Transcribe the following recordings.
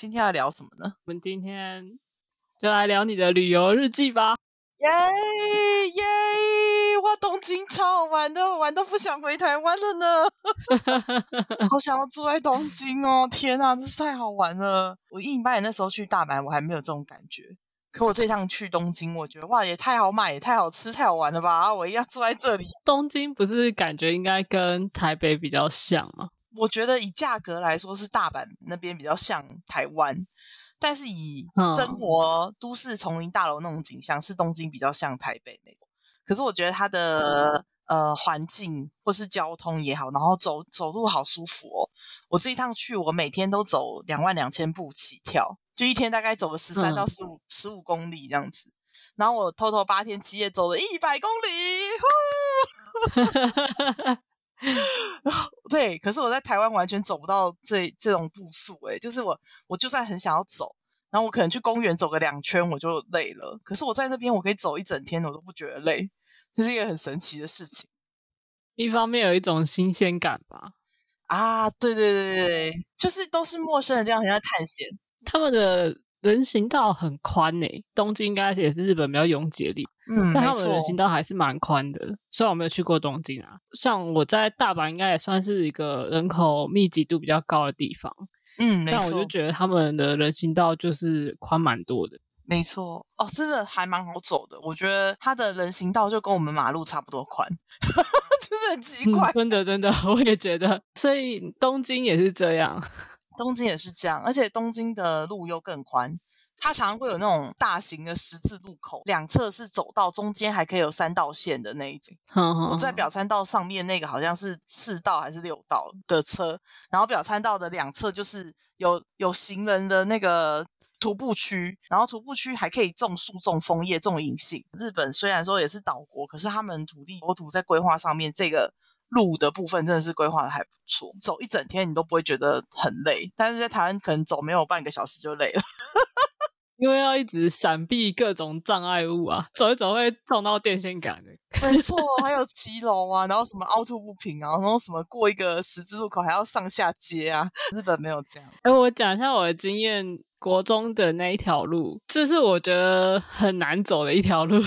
今天要聊什么呢？我们今天就来聊你的旅游日记吧。耶耶！哇，东京超好玩的，玩到不想回台湾了呢。好想要住在东京哦！天哪，真是太好玩了。我一八年那时候去大阪，我还没有这种感觉。可我这趟去东京，我觉得哇，也太好买，也太好吃，太好玩了吧！我一样住在这里。东京不是感觉应该跟台北比较像吗？我觉得以价格来说，是大阪那边比较像台湾，但是以生活都市丛林大楼那种景象，是东京比较像台北那种。可是我觉得它的呃环境或是交通也好，然后走走路好舒服哦。我这一趟去，我每天都走两万两千步起跳，就一天大概走个十三到十五十五公里这样子。然后我偷偷八天七夜走了一百公里。对，可是我在台湾完全走不到这这种步数，诶就是我我就算很想要走，然后我可能去公园走个两圈我就累了，可是我在那边我可以走一整天，我都不觉得累，这是一个很神奇的事情。一方面有一种新鲜感吧，啊，对对对对对，就是都是陌生人，这样很像探险，他们的。人行道很宽诶，东京应该也是日本比较拥挤的地方，嗯，但他们人行道还是蛮宽的。虽然我没有去过东京啊，像我在大阪应该也算是一个人口密集度比较高的地方，嗯，但我就觉得他们的人行道就是宽蛮多的。没错，哦，真的还蛮好走的。我觉得它的人行道就跟我们马路差不多宽，真的很奇怪。真的真的，我也觉得，所以东京也是这样。东京也是这样，而且东京的路又更宽，它常常会有那种大型的十字路口，两侧是走道，中间还可以有三道线的那一种。我在表参道上面那个好像是四道还是六道的车，然后表参道的两侧就是有有行人的那个徒步区，然后徒步区还可以种树、种枫叶、种银杏。日本虽然说也是岛国，可是他们土地国土在规划上面这个。路的部分真的是规划的还不错，走一整天你都不会觉得很累，但是在台湾可能走没有半个小时就累了，因为要一直闪避各种障碍物啊，走一走会撞到电线杆的。没错，还有骑楼啊，然后什么凹凸不平啊，然后什么过一个十字路口还要上下街啊，日本没有这样。哎，我讲一下我的经验，国中的那一条路，这是我觉得很难走的一条路。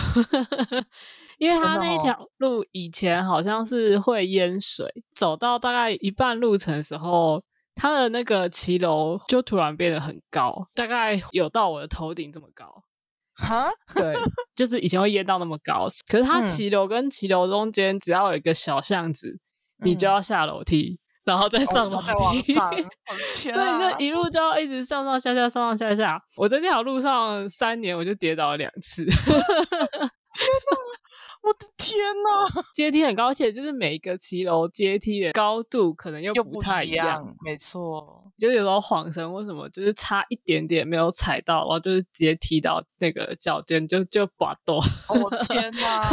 因为他那一条路以前好像是会淹水，走到大概一半路程的时候，它的那个骑楼就突然变得很高，大概有到我的头顶这么高。哈，对，就是以前会淹到那么高，可是它骑楼跟骑楼中间只要有一个小巷子，你就要下楼梯，然后再上楼梯，所以就一路就要一直上上下下，上上下下。我在那条路上三年，我就跌倒了两次。阶梯很高，而且就是每一个骑楼阶梯的高度可能又不太一样。没错，就有时候晃神或什么，就是差一点点没有踩到，然后就是直接踢到那个脚尖，就就滑倒。我天哪，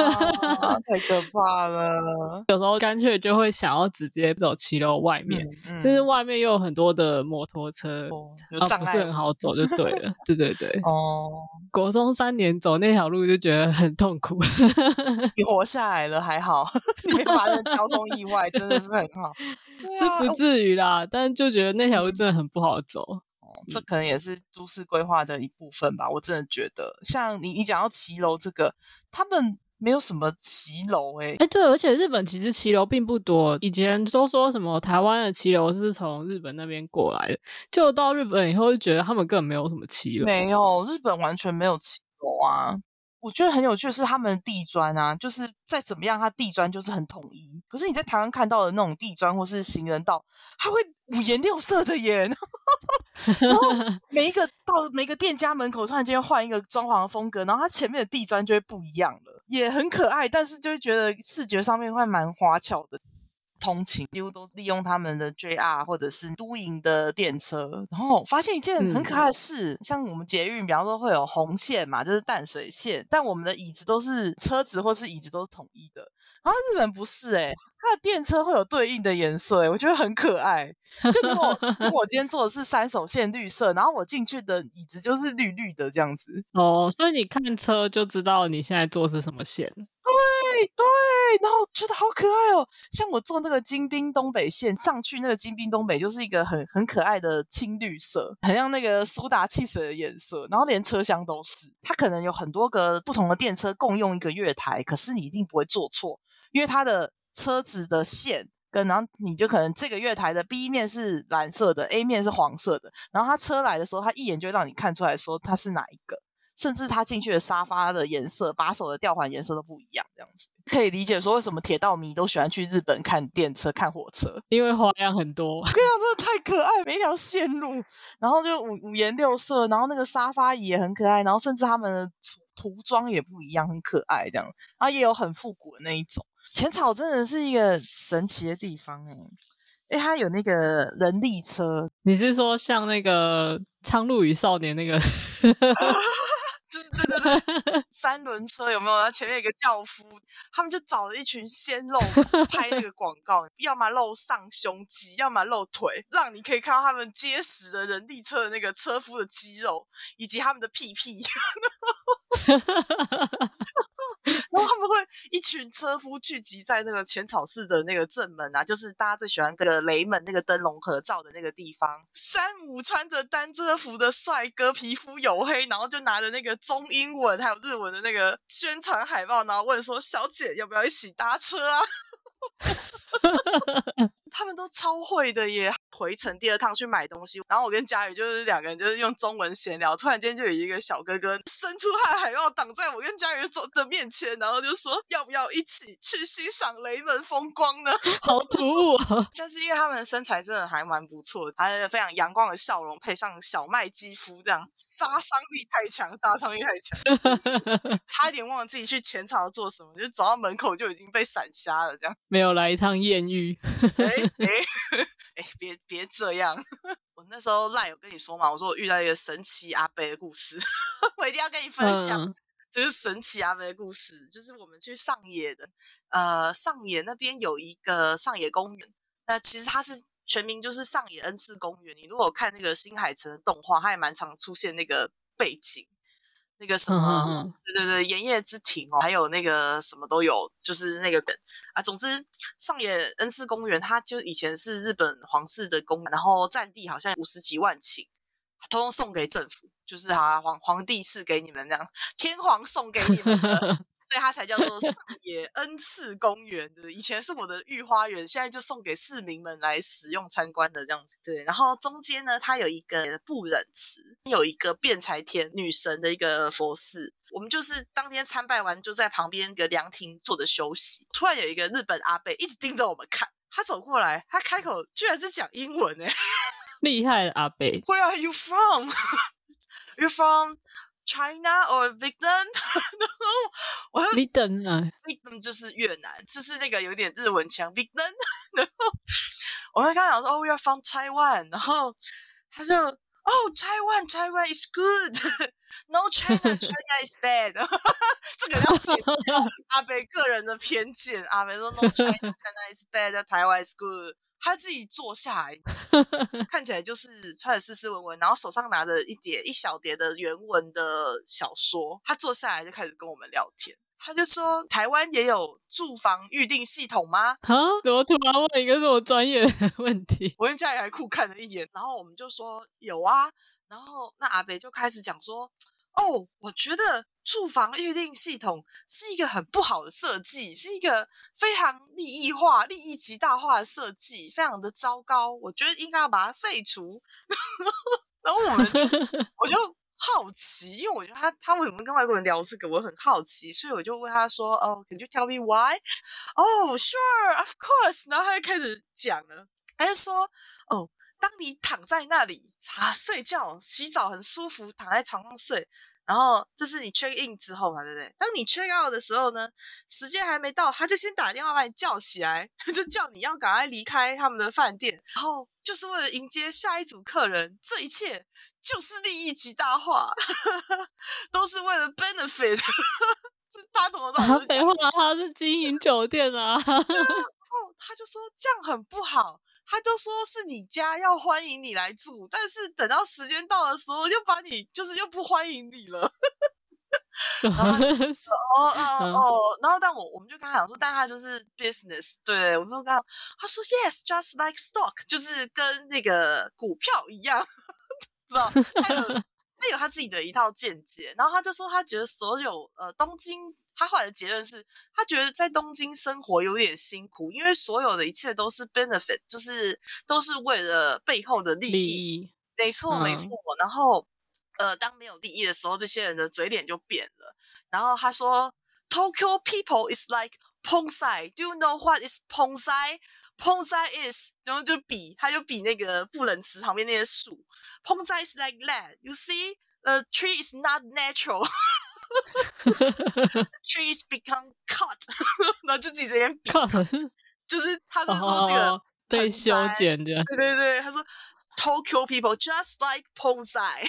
太可怕了！有时候干脆就会想要直接走骑楼外面，就是外面又有很多的摩托车，有障碍，不是很好走，就对了。对对对。哦，国中三年走那条路就觉得很痛苦。你活下来了还好，你没发生交通意外，真的是很好，是不至于啦。但是就觉得那条路真的很不好走，这可能也是都市规划的一部分吧。我真的觉得，像你你讲到骑楼这个，他们没有什么骑楼哎哎，对，而且日本其实骑楼并不多。以前都说什么台湾的骑楼是从日本那边过来的，就到日本以后就觉得他们根本没有什么骑楼，没有，日本完全没有骑楼啊。我觉得很有趣的是，他们的地砖啊，就是再怎么样，它地砖就是很统一。可是你在台湾看到的那种地砖或是行人道，它会五颜六色的耶。然后 每一个到每个店家门口，突然间换一个装潢风格，然后它前面的地砖就会不一样了，也很可爱。但是就会觉得视觉上面会蛮花俏的。通勤几乎都利用他们的 JR 或者是都营的电车，然后发现一件很可爱的事，像我们捷运，比方说会有红线嘛，就是淡水线，但我们的椅子都是车子或是椅子都是统一的，然后日本不是哎，它的电车会有对应的颜色，哎，我觉得很可爱。就如果如果我今天坐的是三手线绿色，然后我进去的椅子就是绿绿的这样子。哦，所以你看车就知道你现在坐是什么线。对对，然后觉得好可爱哦。像我坐那个金滨东北线上去，那个金滨东北就是一个很很可爱的青绿色，很像那个苏打汽水的颜色。然后连车厢都是，它可能有很多个不同的电车共用一个月台，可是你一定不会坐错，因为它的车子的线。跟然后你就可能这个月台的 B 面是蓝色的，A 面是黄色的，然后他车来的时候，他一眼就让你看出来说他是哪一个，甚至他进去的沙发的颜色、把手的吊环颜色都不一样，这样子可以理解说为什么铁道迷都喜欢去日本看电车、看火车，因为花样很多，这样真的太可爱，每一条线路，然后就五五颜六色，然后那个沙发椅也很可爱，然后甚至他们的涂装也不一样，很可爱这样，然后也有很复古的那一种。浅草真的是一个神奇的地方哎，哎，它有那个人力车，你是说像那个《苍鹭与少年》那个？对对对，三轮车有没有？然后前面有个轿夫，他们就找了一群鲜肉拍那个 广告，要么露上胸肌，要么露腿，让你可以看到他们结实的人力车的那个车夫的肌肉以及他们的屁屁。然后他们会一群车夫聚集在那个浅草寺的那个正门啊，就是大家最喜欢跟雷门那个灯笼合照的那个地方。三五穿着单车服的帅哥，皮肤黝黑，然后就拿着那个中英文还有日文的那个宣传海报，然后问说：“小姐要不要一起搭车啊？” 他们都超会的耶！回程第二趟去买东西，然后我跟佳宇就是两个人就是用中文闲聊，突然间就有一个小哥哥伸出他的海报挡在我跟佳宇走的面前，然后就说要不要一起去欣赏雷门风光呢？好突兀！但是因为他们的身材真的还蛮不错，还有非常阳光的笑容，配上小麦肌肤，这样杀伤力太强，杀伤力太强，差一点忘了自己去前朝做什么，就走到门口就已经被闪瞎了，这样没有来一趟艳遇。哎哎别别这样！我那时候赖有跟你说嘛，我说我遇到一个神奇阿贝的故事，我一定要跟你分享。这是神奇阿贝的故事，就是我们去上野的，呃，上野那边有一个上野公园，那其实它是全名就是上野恩赐公园。你如果看那个新海诚的动画，它也蛮常出现那个背景。那个什么，对对对，盐业之庭哦，还有那个什么都有，就是那个梗啊。总之，上野恩赐公园，它就以前是日本皇室的公园，然后占地好像五十几万顷，通通送给政府，就是啊皇皇帝赐给你们这样，天皇送给你们的。所以它才叫做上野恩赐公园，对以前是我的御花园，现在就送给市民们来使用参观的这样子。对，然后中间呢，它有一个不忍池，有一个辩才天女神的一个佛寺。我们就是当天参拜完，就在旁边一个凉亭坐着休息。突然有一个日本阿贝一直盯着我们看，他走过来，他开口居然是讲英文诶，厉害的阿贝。Where are you from? You from? China or Vietnam？我 Vietnam 啊，Vietnam 就是越南，就是那个有点日文腔 Vietnam。然后我跟他讲说，哦，要放 Taiwan，然后他就，哦，Taiwan，Taiwan is good，No China，China is bad。这个要解掉阿北个人的偏见，阿北说 No China，China is bad，台湾 is good。他自己坐下来，看起来就是穿的斯斯文文，然后手上拿着一叠一小叠的原文的小说。他坐下来就开始跟我们聊天，他就说：“台湾也有住房预定系统吗？”啊！我突然问一个这么专业的 问题，我跟家里还酷看了一眼，然后我们就说有啊。然后那阿北就开始讲说：“哦，我觉得。”住房预定系统是一个很不好的设计，是一个非常利益化、利益极大化的设计，非常的糟糕。我觉得应该要把它废除。然后我们 我就好奇，因为我觉得他他为什么跟外国人聊这个，我很好奇，所以我就问他说：“哦，Can you tell me why？” 哦，Sure，of course。然后他就开始讲了，他就说：“哦，当你躺在那里啊睡觉、洗澡很舒服，躺在床上睡。”然后这是你 check in 之后嘛，对不对？当你 check out 的时候呢，时间还没到，他就先打电话把你叫起来，就叫你要赶快离开他们的饭店，然后就是为了迎接下一组客人。这一切就是利益极大化，都是为了 benefit。这大懂不懂？废话，他是经营酒店啊。后他就说这样很不好，他就说是你家要欢迎你来住，但是等到时间到的时候又把你就是又不欢迎你了。然后说 哦哦哦，然后但我我们就跟他讲说，但他就是 business，对我就跟他说 yes，just like stock，就是跟那个股票一样，知道？他有他有他自己的一套见解，然后他就说他觉得所有呃东京，他后来的结论是他觉得在东京生活有点辛苦，因为所有的一切都是 benefit，就是都是为了背后的利益，没错没错，然后。呃，当没有利益的时候，这些人的嘴脸就变了。然后他说，Tokyo people is like Ponsai. Do you know what is Ponsai? Ponsai is，然后就比，他就比那个不能池旁边那些树。Ponsai is like that. You see, the tree is not natural. Trees become cut. 然后就自己在那边比，就是他是说那个被修剪的。对对对，他说 Tokyo people just like Ponsai.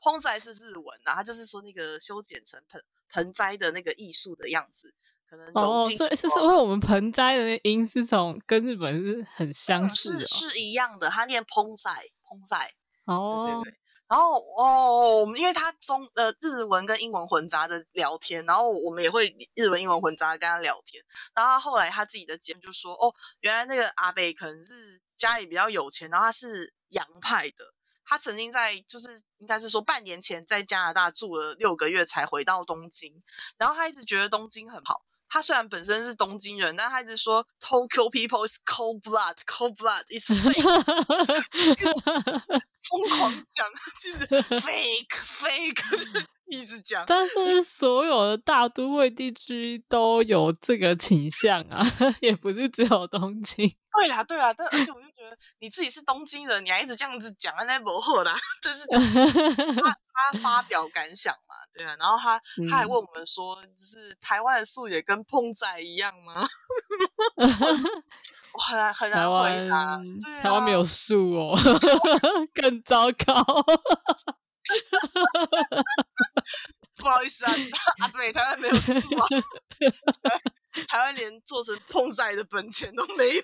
烹栽是日文啊，他就是说那个修剪成盆盆栽的那个艺术的样子，可能哦，所以是因为我们盆栽的音是从跟日本是很相似，是是一样的，他念盆栽盆栽哦，对对对，然后哦，因为他中呃日文跟英文混杂的聊天，然后我们也会日文英文混杂跟他聊天，然后后来他自己的节目就说哦，原来那个阿北可能是家里比较有钱，然后他是洋派的。他曾经在，就是应该是说半年前在加拿大住了六个月才回到东京，然后他一直觉得东京很好。他虽然本身是东京人，但他一直说 Tokyo people is cold blood, cold blood is fake，疯狂讲，就是 fake fake，就一直讲。但是 所有的大都会地区都有这个倾向啊，也不是只有东京。对啦，对啦，但而且我就觉得。你自己是东京人，你还一直这样子讲，那不好啦。这是他他发表感想嘛？对啊，然后他他还问我们说，就是台湾的树也跟碰仔一样吗？我很难很难回答。台湾没有树哦，更糟糕。不好意思啊，啊对，台湾没有树啊，台湾连做成碰仔的本钱都没有。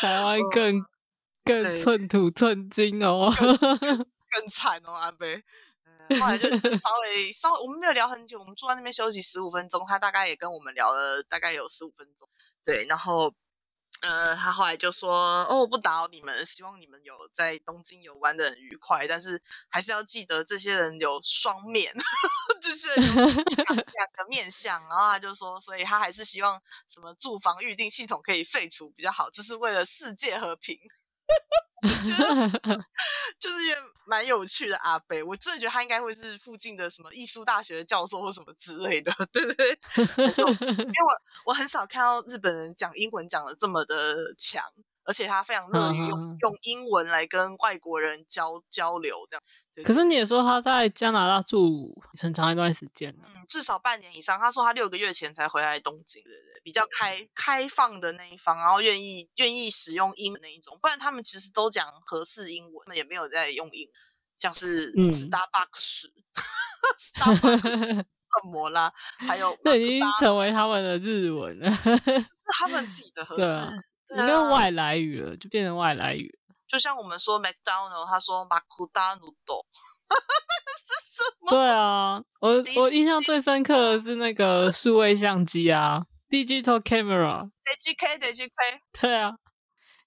台湾更更寸土寸金哦，更惨哦，阿贝。后来就稍微稍微，我们没有聊很久，我们坐在那边休息十五分钟，他大概也跟我们聊了大概有十五分钟。对，然后。呃，他后来就说：“哦，不打扰你们，希望你们有在东京游玩的很愉快，但是还是要记得这些人有双面，就是两个面相。”然后他就说：“所以他还是希望什么住房预定系统可以废除比较好，这是为了世界和平。”觉 得就是蛮有趣的阿北，我真的觉得他应该会是附近的什么艺术大学的教授或什么之类的，对对对，因为我我很少看到日本人讲英文讲的这么的强。而且他非常乐于用用英文来跟外国人交交流，这样。可是你也说他在加拿大住很长一段时间嗯，至少半年以上。他说他六个月前才回来东京，对对，比较开开放的那一方，然后愿意愿意使用英那一种，不然他们其实都讲合适英文，也没有在用英，像是 Starbucks、Starbucks、恶魔啦，还有 这已经成为他们的日文了，是他们自己的合适。变成外来语了，就变成外来语。就像我们说 McDonald，他说马库达努多，是什么？对啊，我我印象最深刻的是那个数位相机啊，digital camera，DGK，DGK，对啊，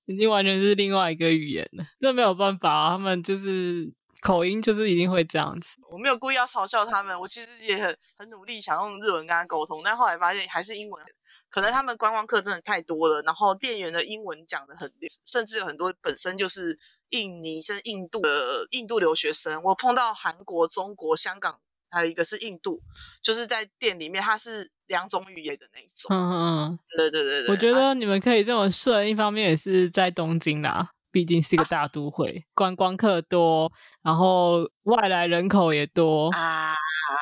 已经完全是另外一个语言了。这没有办法，啊他们就是口音就是一定会这样子。我没有故意要嘲笑他们，我其实也很很努力想用日文跟他沟通，但后来发现还是英文。可能他们观光客真的太多了，然后店员的英文讲的很，甚至有很多本身就是印尼、甚至印度的印度留学生。我碰到韩国、中国、香港，还有一个是印度，就是在店里面，他是两种语言的那一种。嗯嗯，对对对对。我觉得你们可以这么顺，一方面也是在东京啦，毕竟是一个大都会，观光客多，然后外来人口也多啊。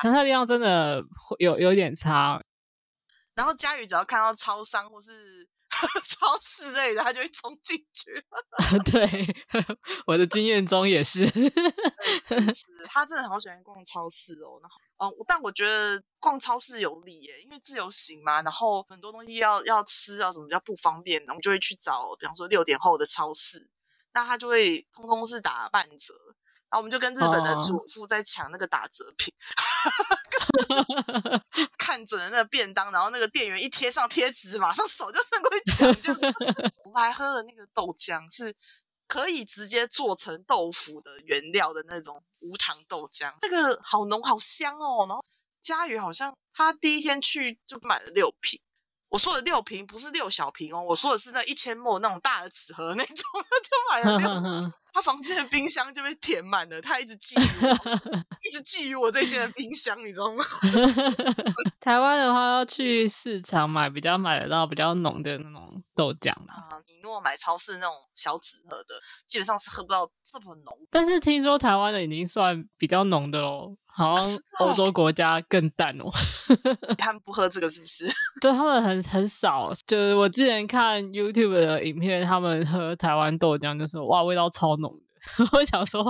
其他地方真的有有点差。然后佳宇只要看到超商或是 超市类的，他就会冲进去。对，我的经验中也是。是，他真的好喜欢逛超市哦。然后嗯，但我觉得逛超市有理耶，因为自由行嘛，然后很多东西要要吃啊，什么比较不方便，我们就会去找，比方说六点后的超市，那他就会通通是打半折，然后我们就跟日本的主妇在抢那个打折品，看准了那个便当，然后那个店员一贴上贴纸，马上手就伸过去抢，就 我们还喝了那个豆浆是。可以直接做成豆腐的原料的那种无糖豆浆，那个好浓好香哦。然后佳宇好像他第一天去就买了六瓶，我说的六瓶不是六小瓶哦，我说的是那一千沫那种大的纸盒那种，他 就买了六。他房间的冰箱就被填满了，他一直觊觎，一直觊觎我这间的冰箱，你知道吗？台湾的话要去市场买，比较买得到比较浓的那种豆浆啊。你如果买超市那种小纸盒的，基本上是喝不到这么浓。但是听说台湾的已经算比较浓的喽，好像欧洲国家更淡哦。他们不喝这个是不是？对他们很很少。就是我之前看 YouTube 的影片，他们喝台湾豆浆就说哇，味道超浓。我想说，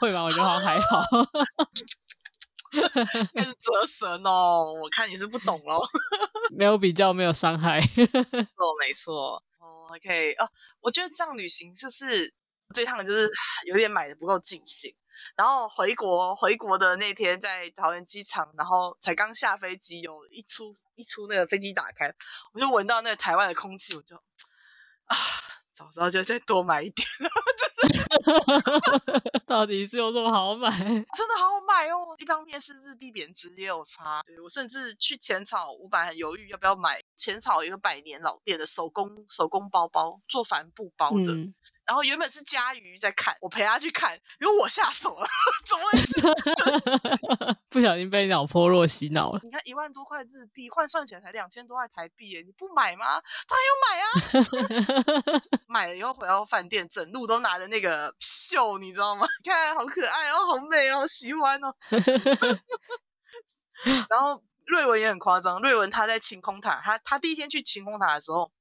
会吧？我觉得好还好。开始折神哦，我看你是不懂喽。没有比较，没有伤害。错，没错。哦，OK，哦，我觉得这样旅行就是这趟就是有点买的不够尽兴。然后回国，回国的那天在桃园机场，然后才刚下飞机，有一出一出那个飞机打开，我就闻到那个台湾的空气，我就啊。早知道就再多买一点，到底是有这么好买？真的好好买哦！一方面是日币贬值也有差，对我甚至去浅草，我本来很犹豫要不要买浅草一个百年老店的手工手工包包，做帆布包的。然后原本是佳瑜在看，我陪他去看，因为我下手了，怎么回事？不小心被老婆若洗脑了。你看一万多块日币换算起来才两千多块台币耶，你不买吗？当然要买啊！买了以后回到饭店，整路都拿着那个秀，你知道吗？看好可爱哦，好美哦，喜欢哦。然后瑞文也很夸张，瑞文他在晴空塔，他他第一天去晴空塔的时候。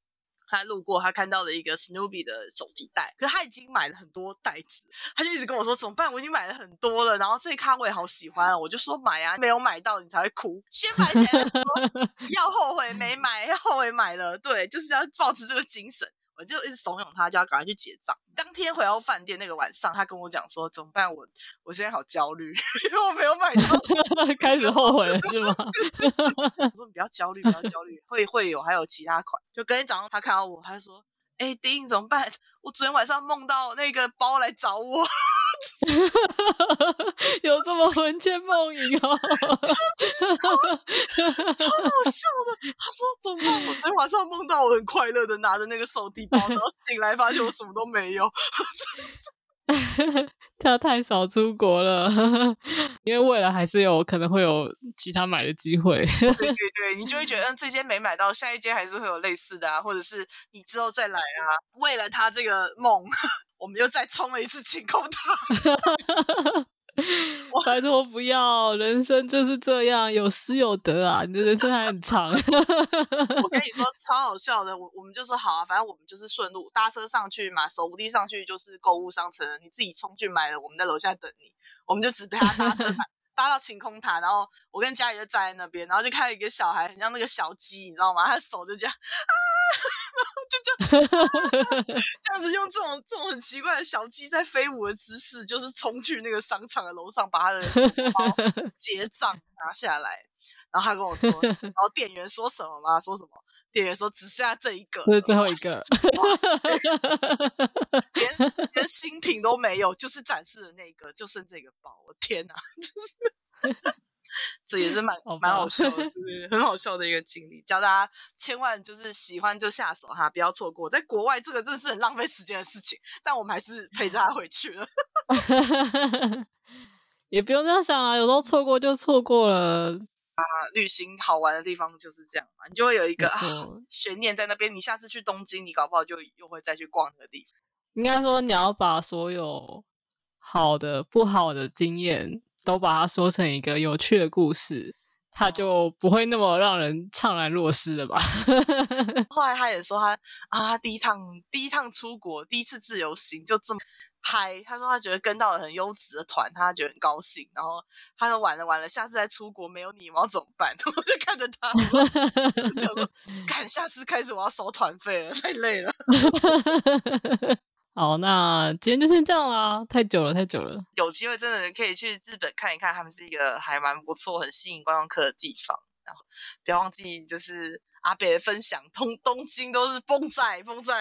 他路过，他看到了一个 Snoopy 的手提袋，可是他已经买了很多袋子，他就一直跟我说怎么办？我已经买了很多了，然后这一卡我也好喜欢，我就说买啊，没有买到你才会哭，先买起来再说 要后悔没买，要后悔买了，对，就是要保持这个精神。我就一直怂恿他，就要赶快去结账。当天回到饭店那个晚上，他跟我讲说：“怎么办？我我现在好焦虑，因为我没有买到，开始后悔了是吗？”我说：“你不要焦虑，不要焦虑，会会有还有其他款。”就隔天早上他看到我，他就说。哎，丁怎么办？我昨天晚上梦到那个包来找我，有这么魂牵梦萦哦，超好笑的。他说怎么办？我昨天晚上梦到我很快乐的拿着那个手提包，然后醒来发现我什么都没有。他太少出国了，因为未来还是有可能会有其他买的机会。对对对，你就会觉得，嗯，这间没买到，下一间还是会有类似的啊，或者是你之后再来啊。为了他这个梦，我们又再冲了一次晴空塔。拜托不要，人生就是这样，有失有得啊！你的人生还很长。我跟你 说超好笑的，我我们就说好啊，反正我们就是顺路搭车上去嘛，手扶梯上去就是购物商城，你自己冲去买了，我们在楼下等你，我们就只陪他搭车搭 到晴空塔，然后我跟佳怡就站在那边，然后就看到一个小孩很像那个小鸡，你知道吗？他手就这样啊。就 这这样子用这种这种很奇怪的小鸡在飞舞的姿势，就是冲去那个商场的楼上，把他的包 结账拿下来。然后他跟我说，然后店员说什么吗？说什么？店员说只剩下这一个，是最后一 个，连连新品都没有，就是展示的那个，就剩这个包。我天哪。这也是蛮蛮好笑的，就是很好笑的一个经历，教大家千万就是喜欢就下手哈，不要错过。在国外这个真的是很浪费时间的事情，但我们还是陪着他回去了。也不用这样想啊，有时候错过就错过了啊。旅行好玩的地方就是这样嘛，你就会有一个啊悬念在那边。你下次去东京，你搞不好就又会再去逛那个地方。应该说你要把所有好的、不好的经验。都把它说成一个有趣的故事，他就不会那么让人怅然若失了吧？后来他也说他啊，第一趟第一趟出国，第一次自由行就这么嗨。他说他觉得跟到了很优质的团，他觉得很高兴。然后他说完了完了，下次再出国没有你，我要怎么办？我就看着他，想说，看下次开始我要收团费了，太累了。好，那今天就先这样啦，太久了，太久了。有机会真的可以去日本看一看，他们是一个还蛮不错、很吸引观光客的地方。然后不要忘记，就是阿北的分享，通东京都是风灾，风灾，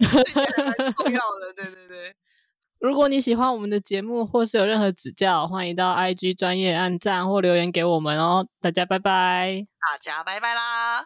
这重要的。对对对。如果你喜欢我们的节目，或是有任何指教，欢迎到 IG 专业按赞或留言给我们哦。大家拜拜，大家拜拜啦。